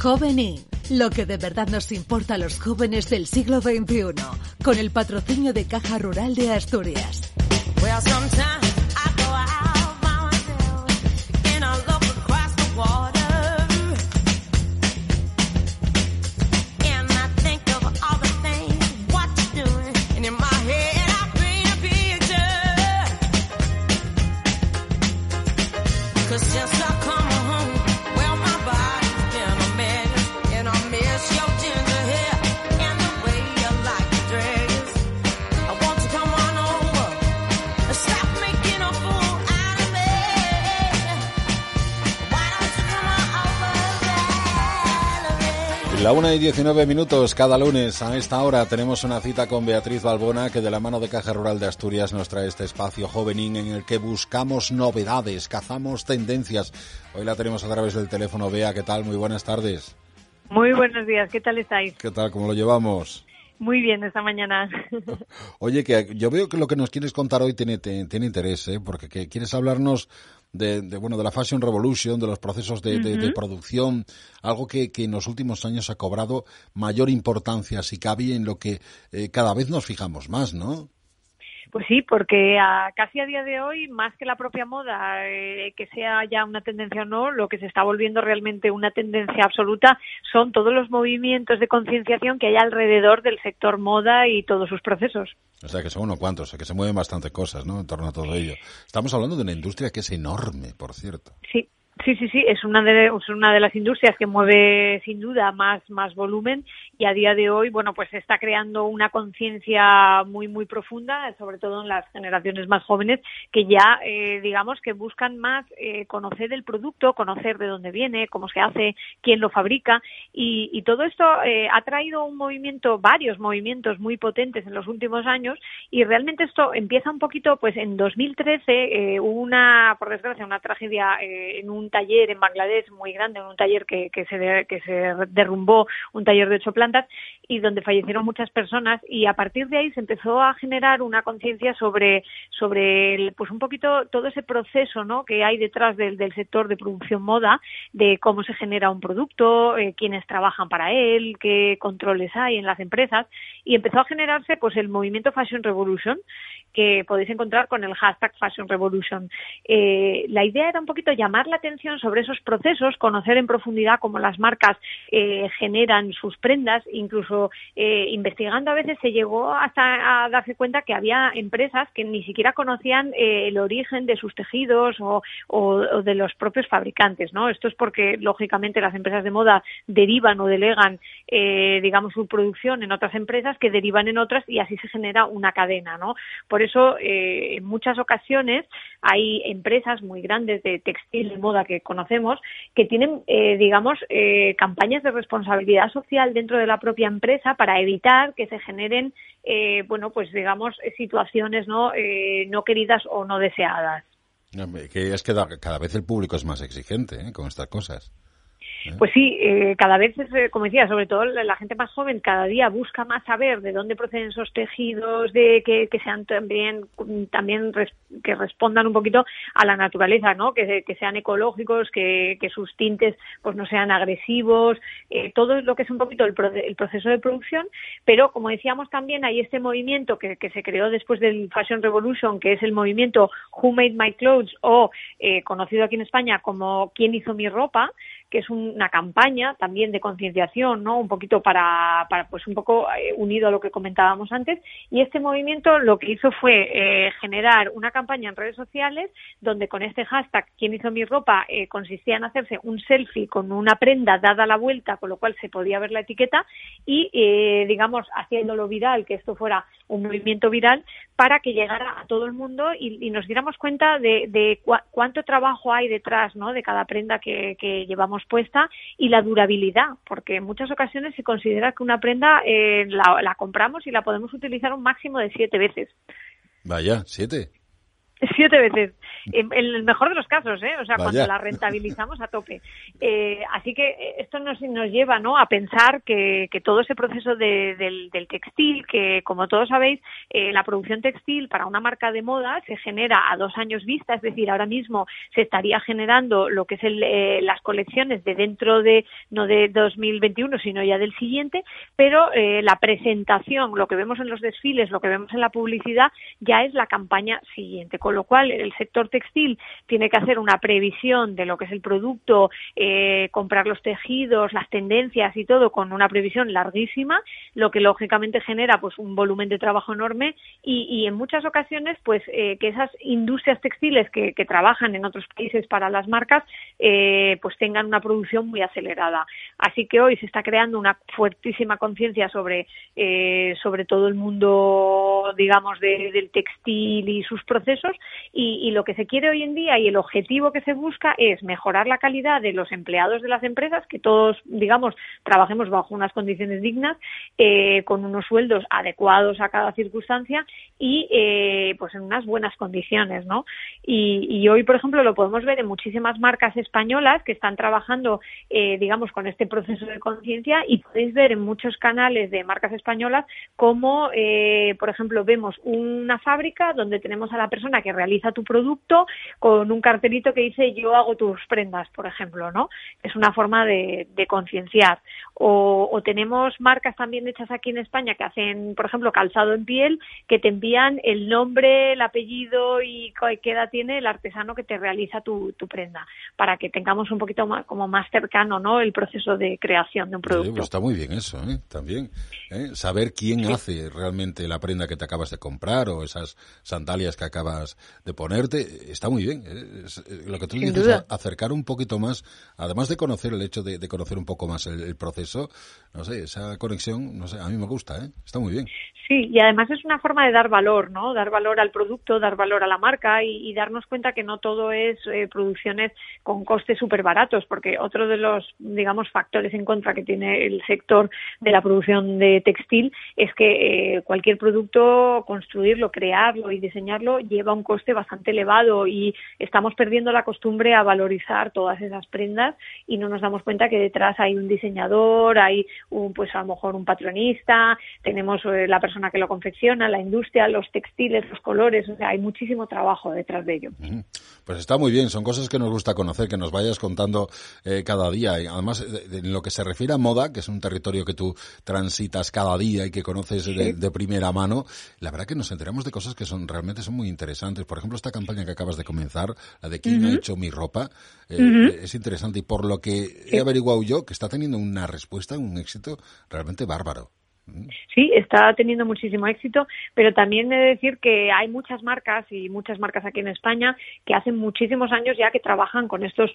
Jovenin, lo que de verdad nos importa a los jóvenes del siglo XXI, con el patrocinio de Caja Rural de Asturias. La una y 19 minutos cada lunes a esta hora tenemos una cita con Beatriz Balbona que de la mano de Caja Rural de Asturias nos trae este espacio jovenín en el que buscamos novedades, cazamos tendencias. Hoy la tenemos a través del teléfono. Bea, ¿qué tal? Muy buenas tardes. Muy buenos días, ¿qué tal estáis? ¿Qué tal? ¿Cómo lo llevamos? Muy bien esta mañana. Oye, que yo veo que lo que nos quieres contar hoy tiene, tiene interés, ¿eh? porque que quieres hablarnos de, bueno, de la Fashion Revolution, de los procesos de, de, producción, algo que, que, en los últimos años ha cobrado mayor importancia, si cabe, en lo que eh, cada vez nos fijamos más, ¿no? Pues sí, porque a, casi a día de hoy, más que la propia moda, eh, que sea ya una tendencia o no, lo que se está volviendo realmente una tendencia absoluta son todos los movimientos de concienciación que hay alrededor del sector moda y todos sus procesos. O sea, que son unos cuantos, o sea, que se mueven bastante cosas, ¿no? En torno a todo ello. Estamos hablando de una industria que es enorme, por cierto. Sí, Sí, sí, sí, es una de, una de las industrias que mueve sin duda más, más volumen y a día de hoy, bueno, pues está creando una conciencia muy, muy profunda, sobre todo en las generaciones más jóvenes, que ya, eh, digamos, que buscan más eh, conocer el producto, conocer de dónde viene, cómo se hace, quién lo fabrica y, y todo esto eh, ha traído un movimiento, varios movimientos muy potentes en los últimos años y realmente esto empieza un poquito, pues en 2013 hubo una, por desgracia, una tragedia en un taller en Bangladesh muy grande, un taller que, que, se, que se derrumbó, un taller de ocho plantas, y donde fallecieron muchas personas y a partir de ahí se empezó a generar una conciencia sobre, sobre el, pues un poquito todo ese proceso ¿no? que hay detrás del, del sector de producción moda, de cómo se genera un producto, eh, quiénes trabajan para él, qué controles hay en las empresas y empezó a generarse pues el movimiento Fashion Revolution que podéis encontrar con el hashtag Fashion Revolution. Eh, la idea era un poquito llamar la atención sobre esos procesos, conocer en profundidad cómo las marcas eh, generan sus prendas, incluso eh, investigando a veces se llegó hasta a darse cuenta que había empresas que ni siquiera conocían eh, el origen de sus tejidos o, de los propios fabricantes, ¿no? Esto es porque lógicamente las empresas de moda derivan o delegan, digamos, su producción en otras empresas que derivan en otras y así se genera una cadena, ¿no? Por eso, en muchas ocasiones hay empresas muy grandes de textil de moda que conocemos que tienen, eh, digamos, eh, campañas de responsabilidad social dentro de la propia empresa para evitar que se generen, eh, bueno, pues digamos, situaciones no, eh, no queridas o no deseadas. Es que cada vez el público es más exigente ¿eh? con estas cosas. Pues sí, eh, cada vez, eh, como decía, sobre todo la gente más joven, cada día busca más saber de dónde proceden esos tejidos, de que, sean también, también que respondan un poquito a la naturaleza, ¿no? Que, sean ecológicos, que, sus tintes pues no sean agresivos, eh, todo lo que es un poquito el, el, proceso de producción, pero como decíamos también hay este movimiento que, se creó después del Fashion Revolution, que es el movimiento Who Made My Clothes o eh, conocido aquí en España como ¿Quién hizo mi ropa? que es una campaña también de concienciación, ¿no? Un poquito para, para pues un poco eh, unido a lo que comentábamos antes. Y este movimiento lo que hizo fue eh, generar una campaña en redes sociales donde con este hashtag ¿Quién hizo mi ropa? Eh, consistía en hacerse un selfie con una prenda dada la vuelta, con lo cual se podía ver la etiqueta y, eh, digamos, haciéndolo viral, que esto fuera un movimiento viral para que llegara a todo el mundo y, y nos diéramos cuenta de, de cu cuánto trabajo hay detrás, ¿no? De cada prenda que, que llevamos puesta y la durabilidad, porque en muchas ocasiones se considera que una prenda eh, la, la, compramos y la podemos utilizar un máximo de siete veces. Vaya, siete. Siete veces. En, el mejor de los casos, ¿eh? O sea, cuando la rentabilizamos a tope. Eh, así que esto nos, nos lleva, ¿no? A pensar que, que todo ese proceso del, textil, que como todos sabéis, eh, la producción textil para una marca de moda se genera a dos años vista, es decir, ahora mismo se estaría generando lo que es el, eh, las colecciones de dentro de, no de 2021, sino ya del siguiente, pero eh, la presentación, lo que vemos en los desfiles, lo que vemos en la publicidad, ya es la campaña siguiente con lo cual el sector textil tiene que hacer una previsión de lo que es el producto, eh, comprar los tejidos, las tendencias y todo con una previsión larguísima, lo que lógicamente genera pues un volumen de trabajo enorme y, en muchas ocasiones pues eh, que esas industrias textiles que, trabajan en otros países para las marcas eh, pues tengan una producción muy acelerada. Así que hoy se está creando una fuertísima conciencia sobre sobre todo el mundo digamos del textil y sus procesos y, lo que se quiere hoy en día y el objetivo que se busca es mejorar la calidad de los empleados de las empresas, que todos, digamos, trabajemos bajo unas condiciones dignas, eh, con unos sueldos adecuados a cada circunstancia y eh, pues en unas buenas condiciones, ¿no? Y, hoy, por ejemplo, lo podemos ver en muchísimas marcas españolas que están trabajando, eh, digamos, con este proceso de conciencia y podéis ver en muchos canales de marcas españolas cómo, por ejemplo, vemos una fábrica donde tenemos a la persona que realiza tu producto con un cartelito que dice yo hago tus prendas, por ejemplo, ¿no? Es una forma de, concienciar. O, tenemos marcas también hechas aquí en España que hacen, por ejemplo, calzado en piel, que te envían el nombre, el apellido y qué edad tiene el artesano que te realiza tu, prenda, para que tengamos un poquito más, como más cercano, ¿no? El proceso de creación de un producto. Pues está muy bien eso, ¿eh? También. ¿eh? Saber quién hace realmente la prenda que te acabas de comprar o esas sandalias que acabas de ponerte, está muy bien. ¿eh? Eh, lo que tú dices, acercar un poquito más, además de conocer el hecho de, conocer un poco más el, proceso, no sé, esa conexión, no sé, a mí me gusta, ¿eh? está muy bien. Sí, y además es una forma de dar valor, ¿no? Dar valor al producto, dar valor a la marca y, darnos cuenta que no todo es producciones con costes súper baratos, porque otro de los, digamos, factores en contra que tiene el sector de la producción de textil es que cualquier producto, construirlo, crearlo y diseñarlo lleva un coste bastante elevado y estamos perdiendo la costumbre a valorizar todas esas prendas y no nos damos cuenta que detrás hay un diseñador, hay un, pues a lo mejor un patronista, tenemos eh, la persona que lo confecciona, la industria, los textiles, los colores, o sea, hay muchísimo trabajo detrás de ello. Pues está muy bien, son cosas que nos gusta conocer, que nos vayas contando eh, cada día. Y además, en lo que se refiere a moda, que es un territorio que tú transitas cada día y que conoces de, primera mano, la verdad que nos enteramos de cosas que son realmente son muy interesantes. Por ejemplo, esta campaña que acabas de comenzar, la de quién ha hecho mi ropa, eh, es interesante y por lo que he averiguado yo, que está teniendo una respuesta, un éxito realmente bárbaro. Sí, está teniendo muchísimo éxito, pero también he de decir que hay muchas marcas y muchas marcas aquí en España que hacen muchísimos años ya que trabajan con estos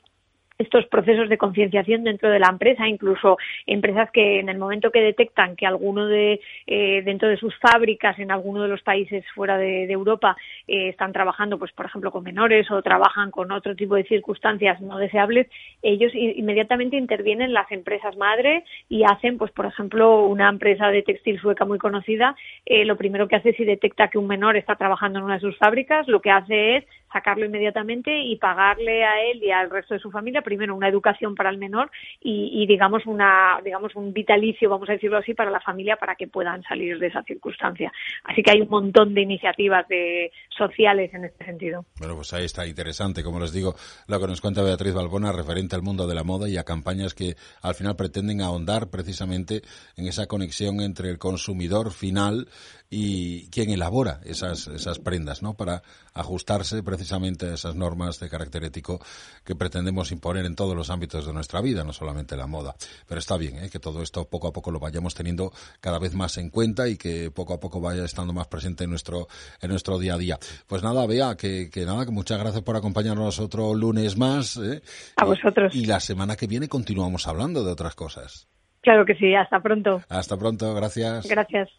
estos procesos de concienciación dentro de la empresa, incluso empresas que en el momento que detectan que alguno de eh, dentro de sus fábricas en alguno de los países fuera de, Europa eh, están trabajando, pues por ejemplo con menores o trabajan con otro tipo de circunstancias no deseables, ellos inmediatamente intervienen las empresas madre y hacen, pues por ejemplo, una empresa de textil sueca muy conocida, eh, lo primero que hace si detecta que un menor está trabajando en una de sus fábricas, lo que hace es sacarlo inmediatamente y pagarle a él y al resto de su familia primero una educación para el menor y, digamos una digamos un vitalicio vamos a decirlo así para la familia para que puedan salir de esa circunstancia. Así que hay un montón de iniciativas de sociales en este sentido. Bueno pues ahí está interesante como les digo lo que nos cuenta Beatriz Balbona referente al mundo de la moda y a campañas que al final pretenden ahondar precisamente en esa conexión entre el consumidor final y quien elabora esas esas prendas no para ajustarse precisamente precisamente esas normas de carácter ético que pretendemos imponer en todos los ámbitos de nuestra vida, no solamente la moda. Pero está bien ¿eh? que todo esto poco a poco lo vayamos teniendo cada vez más en cuenta y que poco a poco vaya estando más presente en nuestro, en nuestro día a día. Pues nada, Bea, que, que nada, que muchas gracias por acompañarnos otro lunes más. ¿eh? A vosotros. Y la semana que viene continuamos hablando de otras cosas. Claro que sí, hasta pronto. Hasta pronto, gracias. Gracias.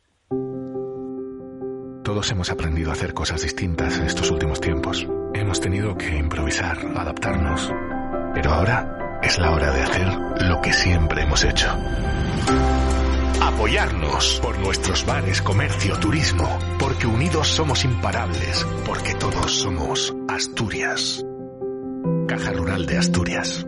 Todos hemos aprendido a hacer cosas distintas en estos últimos tiempos. Hemos tenido que improvisar, adaptarnos. Pero ahora es la hora de hacer lo que siempre hemos hecho apoyarnos por nuestros bares, comercio, turismo, porque unidos somos imparables, porque todos somos Asturias. Caja Rural de Asturias.